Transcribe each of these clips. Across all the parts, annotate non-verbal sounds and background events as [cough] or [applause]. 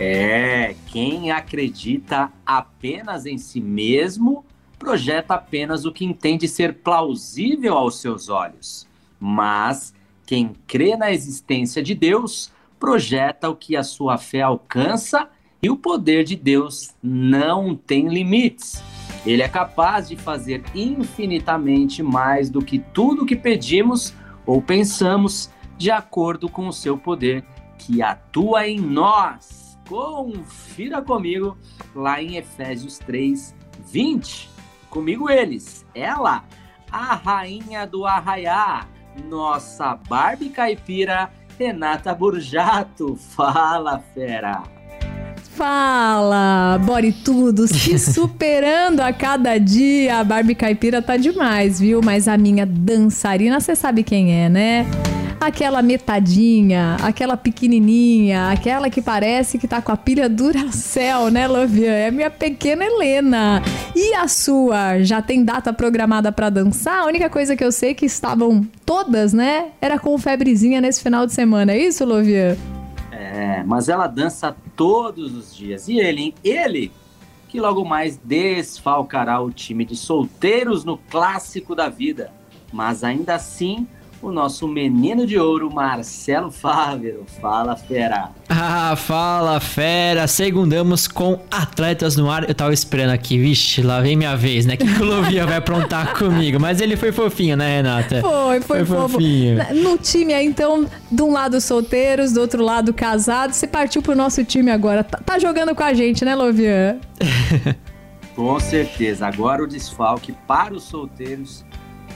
É, quem acredita apenas em si mesmo projeta apenas o que entende ser plausível aos seus olhos. Mas quem crê na existência de Deus projeta o que a sua fé alcança e o poder de Deus não tem limites. Ele é capaz de fazer infinitamente mais do que tudo que pedimos ou pensamos, de acordo com o seu poder que atua em nós. Confira comigo lá em Efésios 3, 20. Comigo eles, ela, a rainha do arraiá, nossa Barbie caipira, Renata Burjato. Fala, fera! Fala, Bore Tudo, se [laughs] superando a cada dia. A Barbie Caipira tá demais, viu? Mas a minha dançarina, você sabe quem é, né? Aquela metadinha, aquela pequenininha, aquela que parece que tá com a pilha Duracell, né, Lovian? É minha pequena Helena. E a sua? Já tem data programada para dançar? A única coisa que eu sei é que estavam todas, né? Era com febrezinha nesse final de semana. É isso, Lovian? É, mas ela dança todos os dias. E ele, hein? Ele que logo mais desfalcará o time de solteiros no clássico da vida. Mas ainda assim o nosso menino de ouro, Marcelo Fávero. Fala, fera! Ah, fala, fera! Segundamos com atletas no ar. Eu tava esperando aqui, vixe, lá vem minha vez, né? Que o Lovia vai aprontar [laughs] comigo. Mas ele foi fofinho, né, Renata? Foi, foi, foi fofinho. No time aí, então, de um lado solteiros, do outro lado casados. Você partiu pro nosso time agora. Tá, tá jogando com a gente, né, Lovian? [laughs] com certeza. Agora o desfalque para os solteiros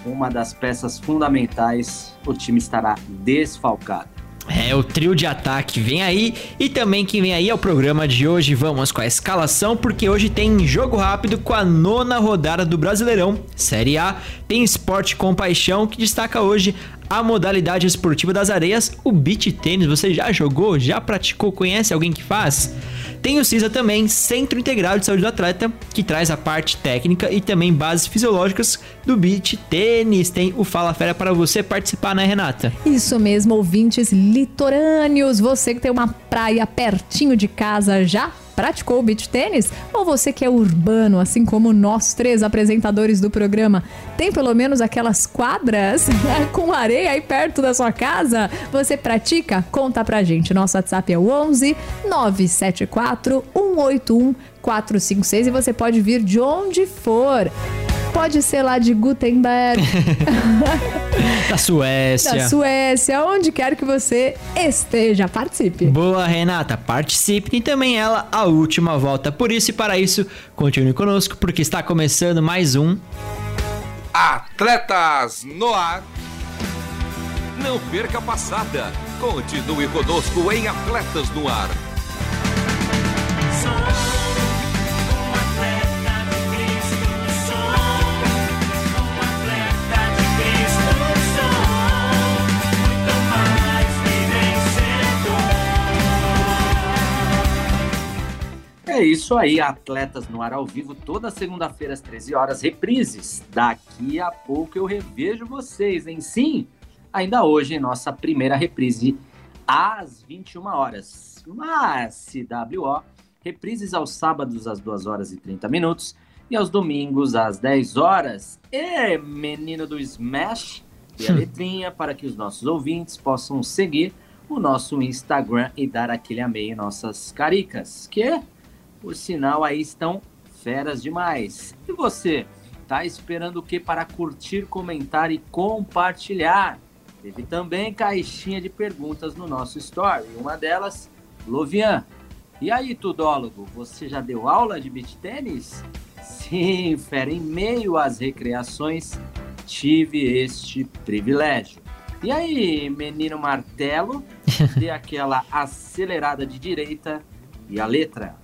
uma das peças fundamentais, o time estará desfalcado. É, o trio de ataque vem aí e também quem vem aí é o programa de hoje. Vamos com a escalação, porque hoje tem jogo rápido com a nona rodada do Brasileirão. Série A tem esporte com paixão que destaca hoje a modalidade esportiva das areias, o beach tênis. Você já jogou? Já praticou? Conhece alguém que faz? Tem o CISA também, Centro Integrado de Saúde do Atleta, que traz a parte técnica e também bases fisiológicas do beach tênis. Tem o Fala Fera para você participar, né, Renata? Isso mesmo, ouvintes litorâneos. Você que tem uma praia pertinho de casa já praticou beach tênis? Ou você que é urbano, assim como nós três apresentadores do programa, tem pelo menos aquelas quadras [laughs] com areia aí perto da sua casa? Você pratica? Conta pra gente. Nosso WhatsApp é o 11 974 181 456 e você pode vir de onde for. Pode ser lá de Gutenberg. [laughs] [laughs] da Suécia. Da Suécia, onde quer que você esteja. Participe. Boa, Renata. Participe. E também ela, a última volta. Por isso e para isso, continue conosco, porque está começando mais um. Atletas no ar. Não perca a passada. Continue conosco em Atletas no Ar. É isso aí, Atletas no Ar ao vivo, toda segunda-feira às 13 horas, reprises. Daqui a pouco eu revejo vocês, em sim, ainda hoje nossa primeira reprise às 21 horas. Mas, CWO, reprises aos sábados às 2 horas e 30 minutos e aos domingos às 10 horas. E menino do Smash, e a letrinha para que os nossos ouvintes possam seguir o nosso Instagram e dar aquele amei em nossas caricas, que por sinal, aí estão feras demais. E você, tá esperando o que para curtir, comentar e compartilhar? Teve também caixinha de perguntas no nosso story. Uma delas, Lovian. E aí, tudólogo, você já deu aula de beach tênis? Sim, fera, em meio às recreações, tive este privilégio. E aí, menino martelo, dê [laughs] aquela acelerada de direita E a letra?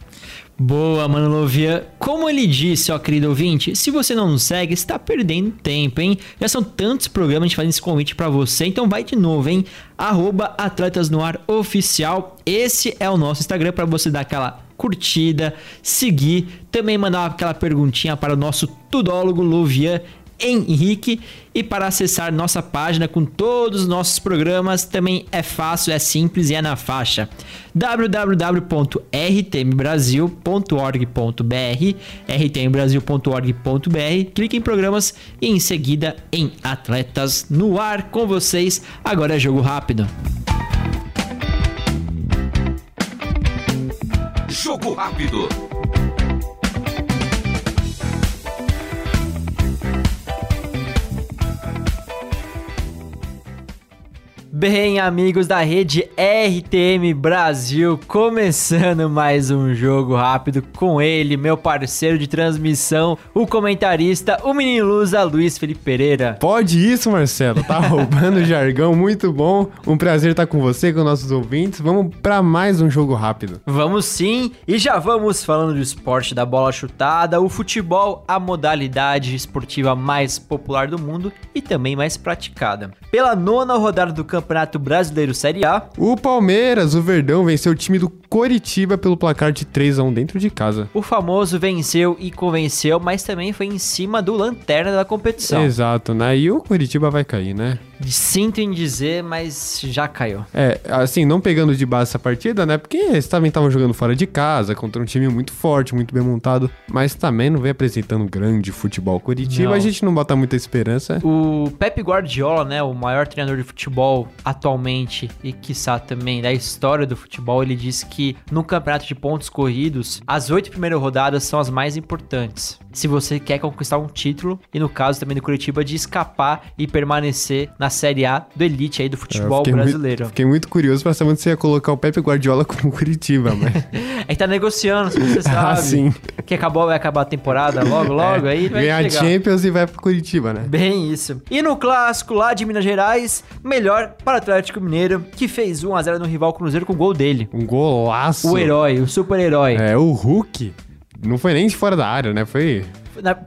Boa, Mano Lovia. Como ele disse, ó, querido ouvinte, se você não nos segue, está perdendo tempo, hein? Já são tantos programas a gente fazendo esse convite para você, então vai de novo, hein? Arroba Atletas no Ar Oficial. Esse é o nosso Instagram para você dar aquela curtida, seguir, também mandar aquela perguntinha para o nosso tudólogo Luvian Henrique. E para acessar nossa página com todos os nossos programas também é fácil, é simples e é na faixa www.rtmbrasil.org.br rtmbrasil.org.br Clique em programas e em seguida em Atletas no Ar com vocês. Agora é jogo rápido. Jogo rápido. Bem, amigos da rede RTM Brasil, começando mais um jogo rápido com ele, meu parceiro de transmissão, o comentarista, o menino Lusa, Luiz Felipe Pereira. Pode isso, Marcelo, tá roubando [laughs] jargão, muito bom. Um prazer estar com você, com nossos ouvintes. Vamos para mais um jogo rápido. Vamos sim, e já vamos falando do esporte da bola chutada, o futebol, a modalidade esportiva mais popular do mundo e também mais praticada. Pela nona rodada do campo Campeonato Brasileiro Série A. O Palmeiras, o Verdão, venceu o time do Coritiba pelo placar de 3 a 1 dentro de casa. O famoso venceu e convenceu, mas também foi em cima do lanterna da competição. Exato, né? E o Coritiba vai cair, né? Sinto em dizer, mas já caiu. É, assim, não pegando de base essa partida, né? Porque eles também estavam jogando fora de casa, contra um time muito forte, muito bem montado, mas também não vem apresentando grande futebol. Curitiba, não. a gente não bota muita esperança. O Pepe Guardiola, né, o maior treinador de futebol atualmente e quiçá também da história do futebol, ele disse que no campeonato de pontos corridos, as oito primeiras rodadas são as mais importantes. Se você quer conquistar um título, e no caso também do Curitiba, de escapar e permanecer na Série A do Elite aí do futebol brasileiro. Muito, fiquei muito curioso pra saber onde você ia colocar o Pepe Guardiola com o Curitiba, mas... [laughs] é que tá negociando, se você [laughs] sabe. ah, sim. Que acabou, vai acabar a temporada logo, [laughs] logo, é, aí vai Ganhar chegar. Champions e vai pro Curitiba, né? Bem isso. E no clássico lá de Minas Gerais, melhor para o Atlético Mineiro, que fez 1x0 no rival Cruzeiro com o gol dele. Um golaço. O herói, o super-herói. É, o Hulk. Não foi nem de fora da área, né? Foi.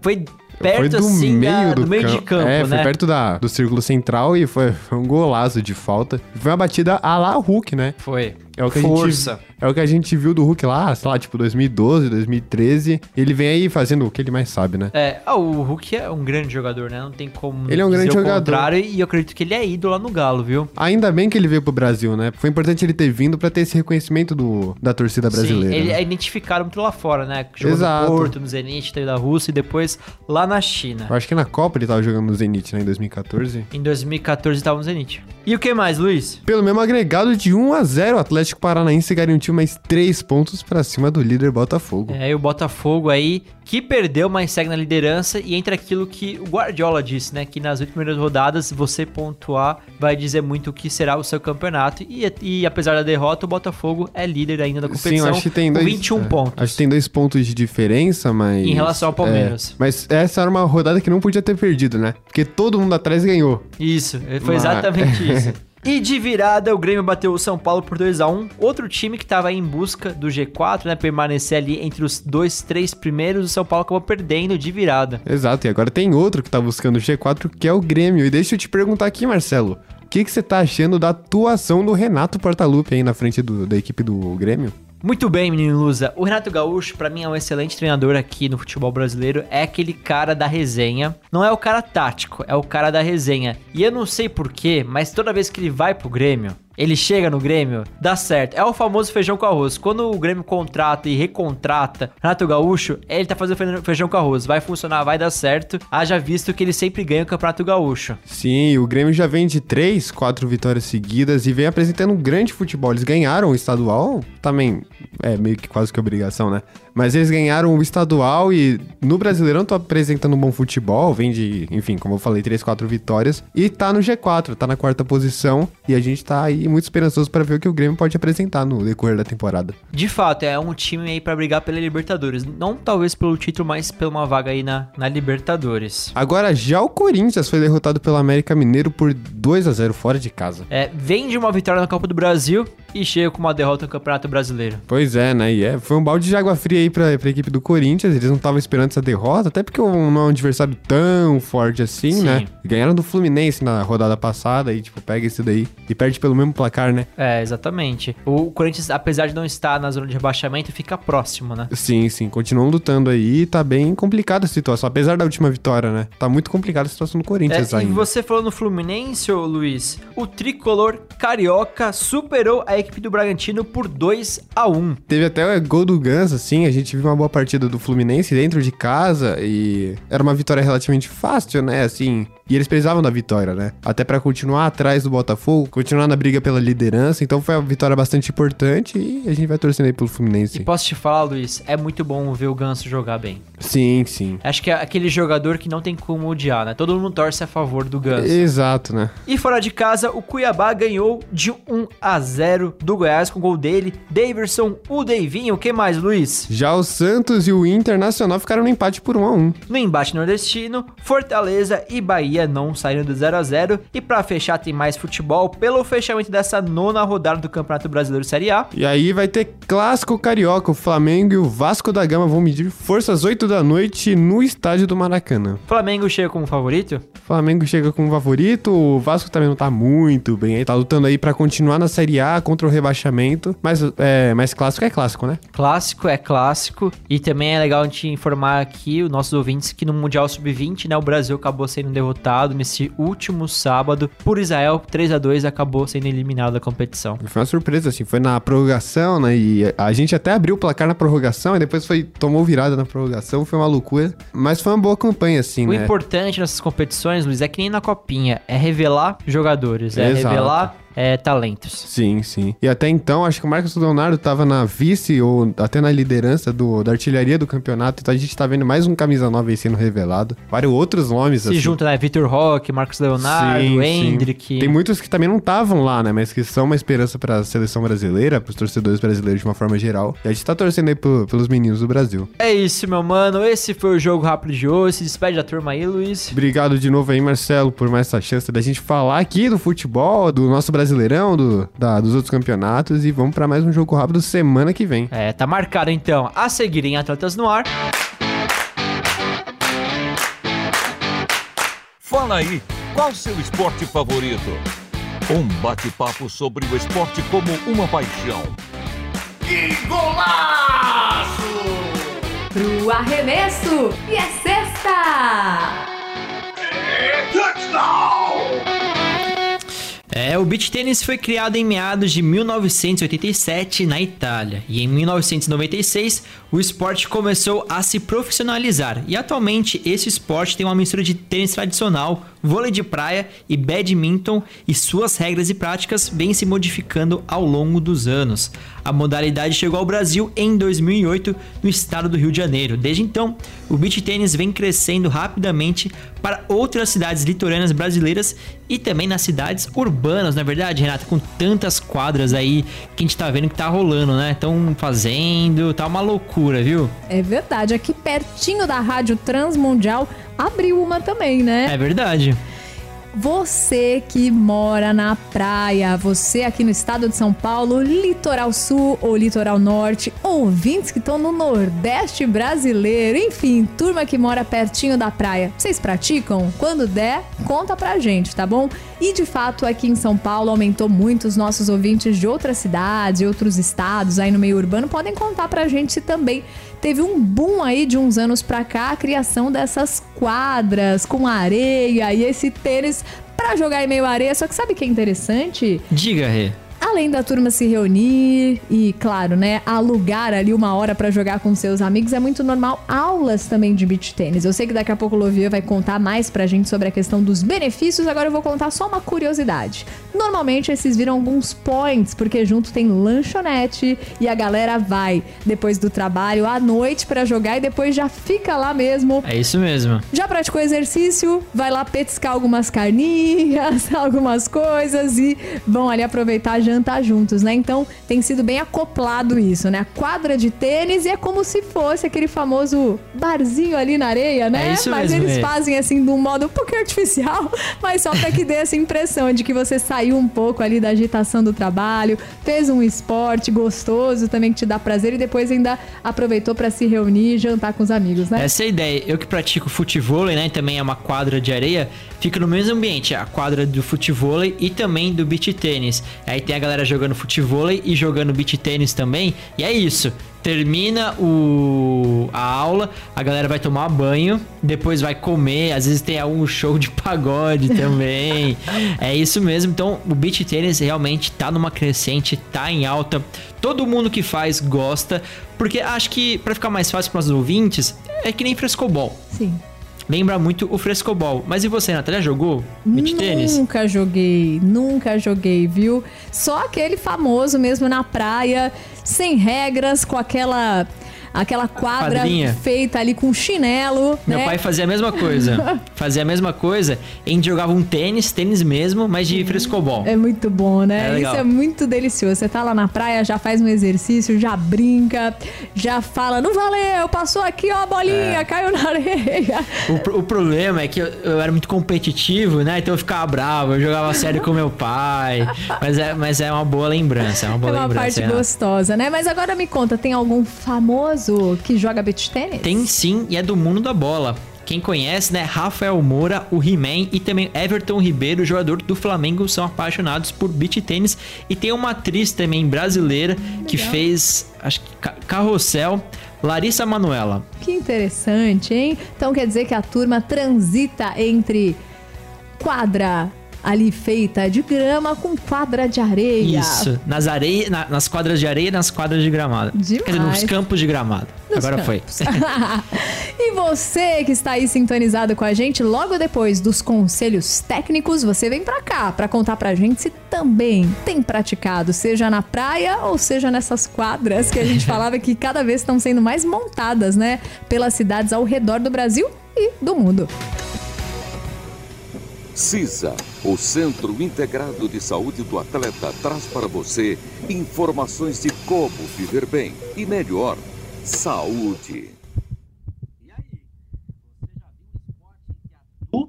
Foi perto foi do assim, meio da, do, do meio campo. de campo, é, né? foi perto da, do círculo central e foi, foi um golaço de falta. Foi uma batida a lá Hulk, né? Foi. É o que Força. a gente é o que a gente viu do Hulk lá, sei lá, tipo 2012, 2013. Ele vem aí fazendo o que ele mais sabe, né? É, ah, o Hulk é um grande jogador, né? Não tem como Ele é um grande jogador. contrário e eu acredito que ele é ídolo lá no Galo, viu? Ainda bem que ele veio pro Brasil, né? Foi importante ele ter vindo para ter esse reconhecimento do, da torcida brasileira. Sim, ele né? é identificado muito lá fora, né? Jogou Exato. no Porto, no Zenit, da Rússia e depois lá na China. Eu acho que na Copa ele tava jogando no Zenit, né? Em 2014. Em 2014 tava no Zenit. E o que mais, Luiz? Pelo mesmo agregado de 1 a 0 o Atlético Paranaense garantiu mais 3 pontos para cima do líder Botafogo. É, e o Botafogo aí que perdeu, mas segue na liderança e entre aquilo que o Guardiola disse, né, que nas oito primeiras rodadas você pontuar vai dizer muito o que será o seu campeonato e, e apesar da derrota, o Botafogo é líder ainda da competição Sim, acho que tem dois, 21 é, pontos. Acho que tem dois pontos de diferença, mas... Em relação ao Palmeiras. É, mas essa era uma rodada que não podia ter perdido, né? Porque todo mundo atrás ganhou. Isso, foi mas... exatamente [laughs] isso. E de virada, o Grêmio bateu o São Paulo por 2 a 1 Outro time que estava em busca do G4, né? Permanecer ali entre os dois, três primeiros. O São Paulo acabou perdendo de virada. Exato, e agora tem outro que tá buscando o G4, que é o Grêmio. E deixa eu te perguntar aqui, Marcelo. O que, você tá achando da atuação do Renato Portaluppi aí na frente do, da equipe do Grêmio? Muito bem, menino Lusa. O Renato Gaúcho, para mim, é um excelente treinador aqui no futebol brasileiro. É aquele cara da resenha. Não é o cara tático, é o cara da resenha. E eu não sei porquê, mas toda vez que ele vai pro Grêmio, ele chega no Grêmio, dá certo. É o famoso feijão com arroz. Quando o Grêmio contrata e recontrata Renato Gaúcho, ele tá fazendo feijão com arroz. Vai funcionar, vai dar certo. Haja visto que ele sempre ganha o Campeonato Gaúcho. Sim, o Grêmio já vem de três, quatro vitórias seguidas e vem apresentando um grande futebol. Eles ganharam o estadual, também é meio que quase que obrigação, né? Mas eles ganharam o estadual e no Brasileirão tô apresentando um bom futebol, vem de, enfim, como eu falei, 3, 4 vitórias e tá no G4, tá na quarta posição e a gente tá aí muito esperançoso para ver o que o Grêmio pode apresentar no decorrer da temporada. De fato, é um time aí para brigar pela Libertadores, não talvez pelo título, mas pela uma vaga aí na, na Libertadores. Agora já o Corinthians foi derrotado pelo América Mineiro por 2 a 0 fora de casa. É, vem de uma vitória na Copa do Brasil e chega com uma derrota no Campeonato Brasileiro. Pois é, né? E é, foi um balde de água fria aí pra, pra equipe do Corinthians. Eles não estavam esperando essa derrota, até porque não é um adversário tão forte assim, Sim. né? Ganharam do Fluminense na rodada passada e, tipo, pega esse daí e perde pelo mesmo placar, né? É, exatamente. O Corinthians, apesar de não estar na zona de rebaixamento, fica próximo, né? Sim, sim. Continuam lutando aí e tá bem complicada a situação. Apesar da última vitória, né? Tá muito complicada a situação do Corinthians é, ainda. E você falou no Fluminense, ô Luiz, o tricolor carioca superou a equipe do Bragantino por 2 a 1 Teve até o gol do Gans, assim, a gente viu uma boa partida do Fluminense dentro de casa e era uma vitória relativamente fácil, né? Assim, e eles precisavam da vitória, né? Até para continuar atrás do Botafogo, continuar na briga pela liderança. Então foi uma vitória bastante importante e a gente vai torcendo aí pelo Fluminense. E posso te falar, Luiz, é muito bom ver o Ganso jogar bem. Sim, sim. Acho que é aquele jogador que não tem como odiar, né? Todo mundo torce a favor do Ganso. Exato, né? E fora de casa, o Cuiabá ganhou de 1 a 0 do Goiás com o gol dele, Daverson, o Deivinho. O que mais, Luiz? Já o Santos e o Internacional ficaram no empate por 1 a 1 No embate nordestino, Fortaleza e Bahia não saíram do 0 a 0 E para fechar, tem mais futebol pelo fechamento dessa nona rodada do Campeonato Brasileiro Série A. E aí vai ter clássico carioca. O Flamengo e o Vasco da Gama vão medir forças 8 da noite no estádio do Maracanã. Flamengo chega como favorito? Flamengo chega como favorito. O Vasco também não tá muito bem aí. Tá lutando aí para continuar na Série A contra o rebaixamento. Mas, é, mas clássico é clássico, né? Clássico é clássico. E também é legal a gente informar aqui, os nossos ouvintes, que no Mundial Sub-20, né, o Brasil acabou sendo derrotado nesse último sábado por Israel, 3 a 2 acabou sendo eliminado da competição. Foi uma surpresa, assim, foi na prorrogação, né? E a gente até abriu o placar na prorrogação e depois foi tomou virada na prorrogação, foi uma loucura. Mas foi uma boa campanha, assim, o né? O importante nessas competições, Luiz, é que nem na copinha, é revelar jogadores, é Exato. revelar é, talentos. Sim, sim. E até então, acho que o Marcos Leonardo estava na vice ou até na liderança do, da artilharia do campeonato. Então a gente tá vendo mais um camisa 9 aí sendo revelado. Vários outros nomes. Se assim. junta, né? Vitor Roque, Marcos Leonardo, sim, Hendrick. Sim. Tem muitos que também não estavam lá, né? Mas que são uma esperança para a seleção brasileira, para os torcedores brasileiros de uma forma geral. E a gente tá torcendo aí pro, pelos meninos do Brasil. É isso, meu mano. Esse foi o jogo rápido de hoje. Se despede da turma aí, Luiz. Obrigado de novo aí, Marcelo, por mais essa chance da gente falar aqui do futebol, do nosso brasileirão, do, da, dos outros campeonatos e vamos para mais um jogo rápido semana que vem. É, tá marcado então. A seguir em Atletas no Ar. Fala aí, qual seu esporte favorito? Um bate-papo sobre o esporte como uma paixão. Que golaço! Pro arremesso e é sexta! É touchdown! É, o beach tênis foi criado em meados de 1987 na Itália e em 1996 o esporte começou a se profissionalizar e atualmente esse esporte tem uma mistura de tênis tradicional, vôlei de praia e badminton e suas regras e práticas vêm se modificando ao longo dos anos. A modalidade chegou ao Brasil em 2008 no estado do Rio de Janeiro. Desde então, o beach tênis vem crescendo rapidamente para outras cidades litorâneas brasileiras e também nas cidades urbanas, na é verdade, Renata, com tantas quadras aí que a gente tá vendo que tá rolando, né? Estão fazendo, tá uma loucura, viu? É verdade, aqui pertinho da Rádio Transmundial abriu uma também, né? É verdade. Você que mora na praia, você aqui no estado de São Paulo, litoral sul ou litoral norte, ouvintes que estão no Nordeste brasileiro, enfim, turma que mora pertinho da praia, vocês praticam? Quando der, conta pra gente, tá bom? E de fato, aqui em São Paulo aumentou muito os nossos ouvintes de outras cidades outros estados aí no meio urbano, podem contar pra gente se também teve um boom aí de uns anos pra cá a criação dessas quadras com areia e esse tênis para jogar em meio areia. Só que sabe o que é interessante? Diga, Rê. Além da turma se reunir e, claro, né, alugar ali uma hora para jogar com seus amigos, é muito normal aulas também de beach tênis. Eu sei que daqui a pouco o Lovia vai contar mais pra gente sobre a questão dos benefícios, agora eu vou contar só uma curiosidade. Normalmente esses viram alguns points, porque junto tem lanchonete e a galera vai depois do trabalho à noite para jogar e depois já fica lá mesmo. É isso mesmo. Já praticou exercício? Vai lá petiscar algumas carninhas, [laughs] algumas coisas e vão ali aproveitar jantar juntos, né? Então tem sido bem acoplado isso, né? Quadra de tênis e é como se fosse aquele famoso barzinho ali na areia, né? É isso mas mesmo, eles é. fazem assim de um modo um pouco artificial, [laughs] mas só pra que dê essa impressão de que você saiu um pouco ali da agitação do trabalho, fez um esporte gostoso também que te dá prazer e depois ainda aproveitou pra se reunir e jantar com os amigos, né? Essa é a ideia. Eu que pratico futebol, né? Também é uma quadra de areia. Fica no mesmo ambiente, a quadra do futebol e também do beach tênis. Aí tem a galera jogando futebol e jogando beach tênis também. E é isso. Termina o a aula, a galera vai tomar banho, depois vai comer, às vezes tem algum show de pagode [laughs] também. é isso mesmo. Então, o beach tênis realmente tá numa crescente, tá em alta. Todo mundo que faz gosta, porque acho que para ficar mais fácil para os ouvintes, é que nem frescobol. Sim. Lembra muito o frescobol. Mas e você, Natália, jogou beach tênis? Nunca joguei, nunca joguei, viu? Só aquele famoso mesmo na praia, sem regras, com aquela aquela quadra Quadrinha. feita ali com chinelo, Meu né? pai fazia a mesma coisa. [laughs] fazia a mesma coisa. A gente jogava um tênis, tênis mesmo, mas de frescobol. É muito bom, né? É. Isso é muito delicioso. Você tá lá na praia, já faz um exercício, já brinca, já fala, não valeu, passou aqui, ó, a bolinha, É. caiu na areia. O, o problema é que eu, eu era muito competitivo, né? Então eu ficava bravo, eu jogava sério com meu pai. Mas é, mas é uma boa lembrança, é uma É boa uma lembrança. parte Renato. gostosa, né? Mas agora me conta, tem algum famoso que joga beach tênis? Tem sim, e é do mundo da bola. Quem conhece, né? Rafael Moura, o He-Man e também Everton Ribeiro, jogador do Flamengo, são apaixonados por beach tênis. E tem uma atriz também brasileira que fez, acho que ca- carrossel, Larissa Manuela. Que interessante, hein? Então quer dizer que a turma transita entre quadra ali feita de grama com quadra de areia. Isso, nas, areia, na- nas quadras de areia e nas quadras de gramado. Demais. Quer dizer, nos campos de gramado. Nos Agora campos. foi. [laughs] e você que está aí sintonizado com a gente, logo depois dos conselhos técnicos, você vem pra cá pra contar pra gente se também tem praticado, seja na praia ou seja nessas quadras que a gente [laughs] falava que cada vez estão sendo mais montadas, né, pelas cidades ao redor do Brasil e do mundo. CISA, o Centro Integrado de Saúde do Atleta, traz para você informações de como viver bem e melhor. Saúde.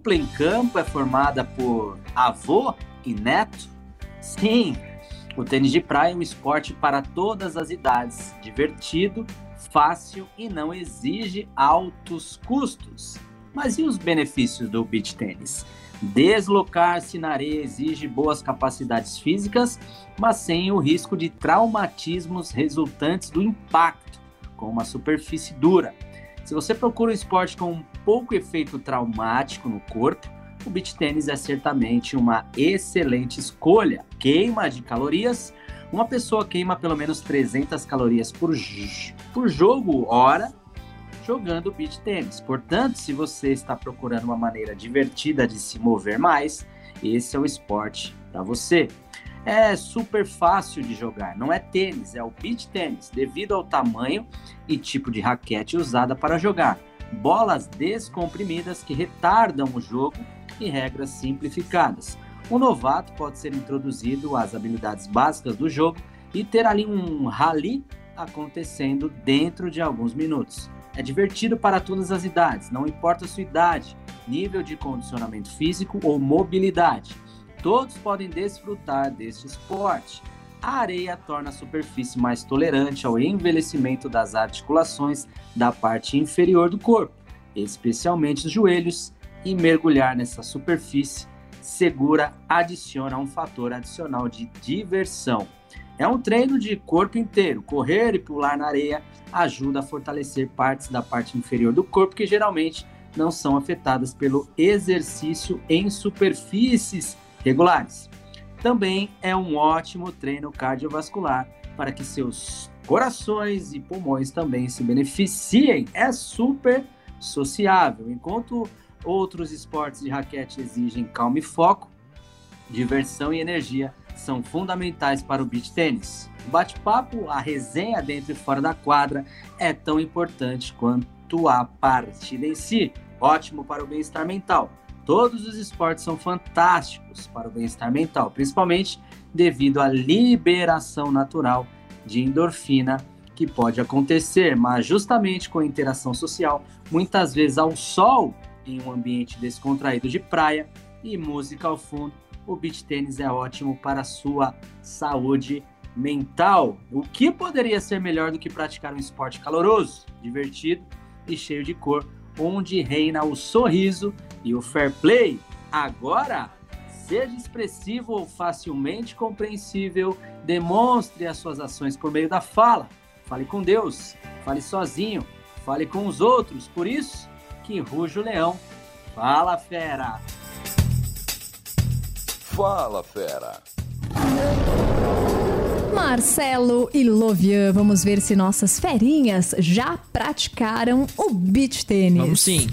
dupla em campo é formada por avô e neto? Sim, o tênis de praia é um esporte para todas as idades, divertido, fácil e não exige altos custos. Mas e os benefícios do beach tênis? Deslocar-se na areia exige boas capacidades físicas, mas sem o risco de traumatismos resultantes do impacto com uma superfície dura. Se você procura um esporte com pouco efeito traumático no corpo, o beach tênis é certamente uma excelente escolha. Queima de calorias. Uma pessoa queima pelo menos 300 calorias por, por jogo hora jogando beach tênis. Portanto, se você está procurando uma maneira divertida de se mover mais, esse é o esporte para você. É super fácil de jogar, não é tênis, é o beach tênis, devido ao tamanho e tipo de raquete usada para jogar. Bolas descomprimidas que retardam o jogo e regras simplificadas. O novato pode ser introduzido às habilidades básicas do jogo e ter ali um rally acontecendo dentro de alguns minutos. É divertido para todas as idades, não importa a sua idade, nível de condicionamento físico ou mobilidade. Todos podem desfrutar deste esporte. A areia torna a superfície mais tolerante ao envelhecimento das articulações da parte inferior do corpo, especialmente os joelhos, e mergulhar nessa superfície segura adiciona um fator adicional de diversão. É um treino de corpo inteiro. Correr e pular na areia ajuda a fortalecer partes da parte inferior do corpo que geralmente não são afetadas pelo exercício em superfícies regulares. Também é um ótimo treino cardiovascular para que seus corações e pulmões também se beneficiem. É super sociável. Enquanto outros esportes de raquete exigem calma e foco, diversão e energia são fundamentais para o beach tênis. O bate-papo, a resenha dentro e fora da quadra é tão importante quanto a partida em si. Ótimo para o bem-estar mental. Todos os esportes são fantásticos para o bem-estar mental, principalmente devido à liberação natural de endorfina que pode acontecer, mas justamente com a interação social, muitas vezes ao sol, em um ambiente descontraído de praia e música ao fundo, o beach tênis é ótimo para a sua saúde mental. O que poderia ser melhor do que praticar um esporte caloroso, divertido e cheio de cor, onde reina o sorriso e o fair play? Agora, seja expressivo ou facilmente compreensível, demonstre as suas ações por meio da fala. Fale com Deus, fale sozinho, fale com os outros. Por isso que ruge o leão. Fala, fera! Fala, fera! Marcelo e Lovian, vamos ver se nossas ferinhas já praticaram o beach tênis. Vamos sim.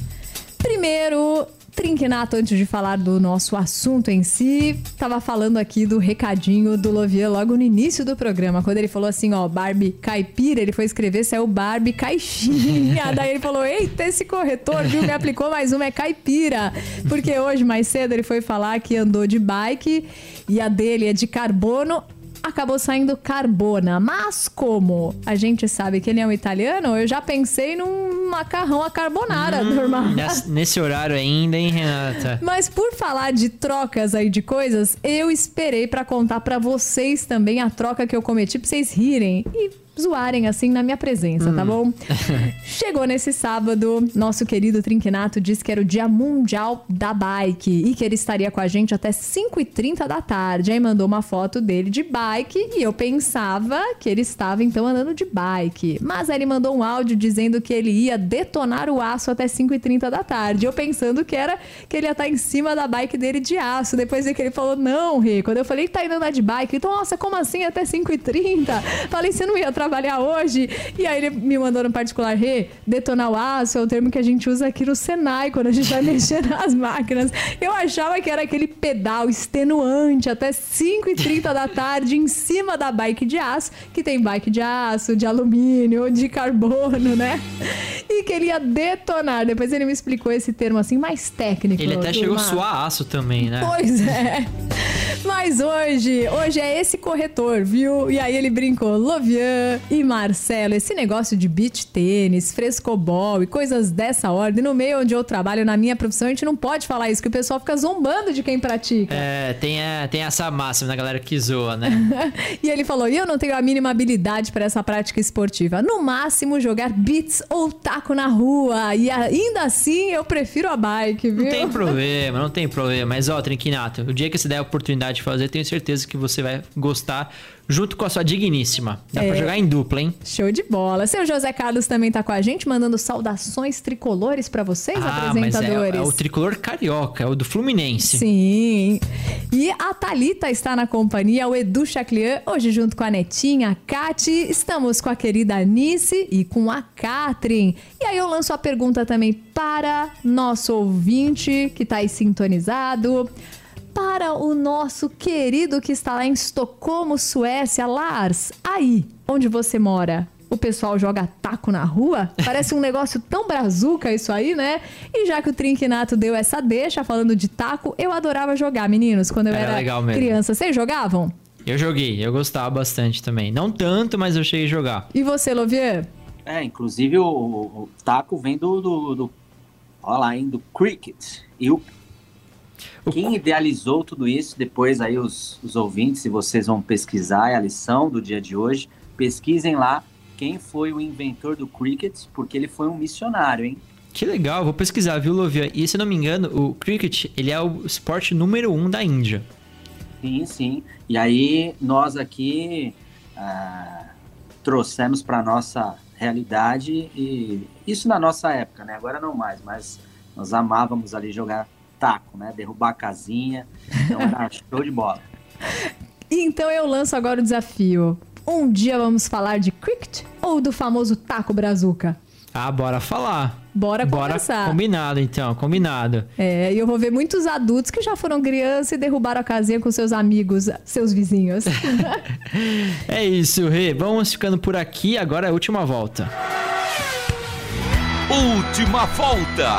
Primeiro, Trinquinato, antes de falar do nosso assunto em si, tava falando aqui do recadinho do Lovian logo no início do programa, quando ele falou assim, ó, Barbie caipira, ele foi escrever se é o Barbie caixinha. [laughs] Daí ele falou, eita, esse corretor, viu, me aplicou mais uma, é caipira. Porque hoje, mais cedo, ele foi falar que andou de bike e a dele é de carbono acabou saindo carbona. Mas como a gente sabe que ele é um italiano, eu já pensei num macarrão a carbonara normal. Nesse, nesse horário ainda, hein, Renata? [laughs] Mas por falar de trocas aí de coisas, eu esperei pra contar pra vocês também a troca que eu cometi pra vocês rirem e zoarem assim na minha presença, tá bom? [laughs] Chegou nesse sábado, nosso querido Trinquinato disse que era o Dia Mundial da Bike e que ele estaria com a gente até 5h30 da tarde. Aí mandou uma foto dele de bike e eu pensava que ele estava então andando de bike. Mas aí ele mandou um áudio dizendo que ele ia detonar o aço até 5h30 da tarde. Eu pensando que era que ele ia estar em cima da bike dele de aço. Depois é que ele falou, não, Rê. Quando eu falei que tá indo andar de bike, então, nossa, como assim até 5h30? Falei, você não ia trabalhar hoje? E aí ele me mandou no particular, Rê, detonar o aço é o termo que a gente usa aqui no Senai, quando a gente vai [laughs] mexer nas máquinas. Eu achava que era aquele pedal extenuante até 5h30 da tarde em cima da bike de aço, que tem bike de aço, de alumínio, de carbono, né? E que ele ia detonar. Depois ele me explicou esse termo assim mais técnico. Ele até chegou a suar aço também, né? Pois é. Mas hoje, hoje é esse corretor, viu? E aí ele brincou, Lovian e Marcelo, esse negócio de beach tênis, frescobol e coisas dessa ordem, no meio onde eu trabalho, na minha profissão, a gente não pode falar isso, que o pessoal fica zombando de quem pratica. É, tem, a- tem essa máxima da galera que zoa, né? [laughs] e ele falou: e eu não tenho a mínima habilidade para essa prática esportiva. No máximo, jogar beats ou taco na rua. E ainda assim, eu prefiro a bike, viu? Não tem problema, não tem problema. Mas, ó, Trinquinato, o dia que você der a oportunidade de fazer, tenho certeza que você vai gostar junto com a sua digníssima. Dá pra É. jogar em dupla, hein? Show de bola. Seu José Carlos também tá com a gente, mandando saudações tricolores para vocês, Ah, mas é, apresentadores. é o tricolor carioca, é o do Fluminense. Sim. E a Thalita está na companhia, o Edu Chaclian, hoje junto com a Netinha, a estamos com a querida Anice e com a Katrin. E aí eu lanço a pergunta também para nosso ouvinte que está aí sintonizado. Para o nosso querido que está lá em Estocolmo, Suécia, Lars, aí onde você mora, o pessoal joga taco na rua? Parece um [laughs] negócio tão brazuca isso aí, né? E já que o Trinquinato deu essa deixa falando de taco, eu adorava jogar, meninos, quando eu Era era, criança. Vocês jogavam? Eu joguei, eu gostava bastante também. Não tanto, mas eu cheguei a jogar. E você, Lovier? É, inclusive o, o taco vem do, do, do. Olha lá, hein? Do cricket. E O quem idealizou tudo isso, depois aí os, os ouvintes, se vocês vão pesquisar, é a lição do dia de hoje, pesquisem lá quem foi o inventor do cricket, porque ele foi um missionário, hein? Que legal, vou pesquisar, viu, Lovia? E se não me engano, o cricket, ele é o esporte número um da Índia. Sim, sim. E aí nós aqui ah, trouxemos para nossa realidade e isso na nossa época, né? Agora não mais, mas nós amávamos ali jogar taco, né? Derrubar a casinha. Então era [laughs] show de bola. Então eu lanço agora o desafio. Um dia vamos falar de cricket ou do famoso taco brazuca? Ah, bora falar. Bora Bora conversar. combinado, então, combinado. É, e eu vou ver muitos adultos que já foram criança e derrubaram a casinha com seus amigos, seus vizinhos. [laughs] É isso, Rê. Vamos ficando por aqui. Agora é a última volta. Última volta.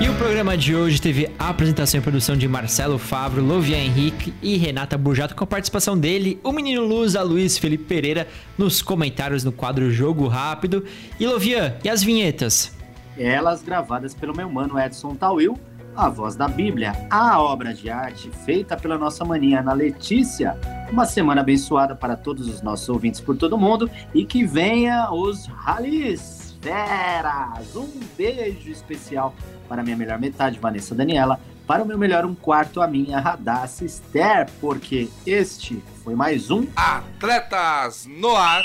E o programa de hoje teve a apresentação e produção de Marcelo Favro, Lovia Henrique e Renata Burjato, com a participação dele, o menino Luz, a Luiz Felipe Pereira, nos comentários no quadro Jogo Rápido. E Lovian, e as vinhetas? Elas gravadas pelo meu mano Edson Tawil, a voz da Bíblia, a obra de arte feita pela nossa maninha Ana Letícia. Uma semana abençoada para todos os nossos ouvintes por todo mundo e que venha os ralis feras. Um beijo especial para minha melhor metade, Vanessa Daniela, para o meu melhor um quarto, a minha Radassa Esther, porque este foi mais um Atletas no ar.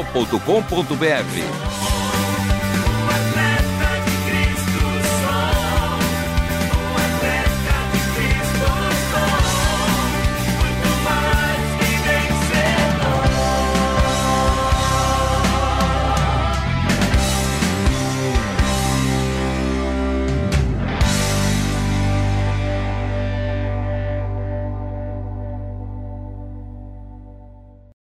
transmundial.com.br.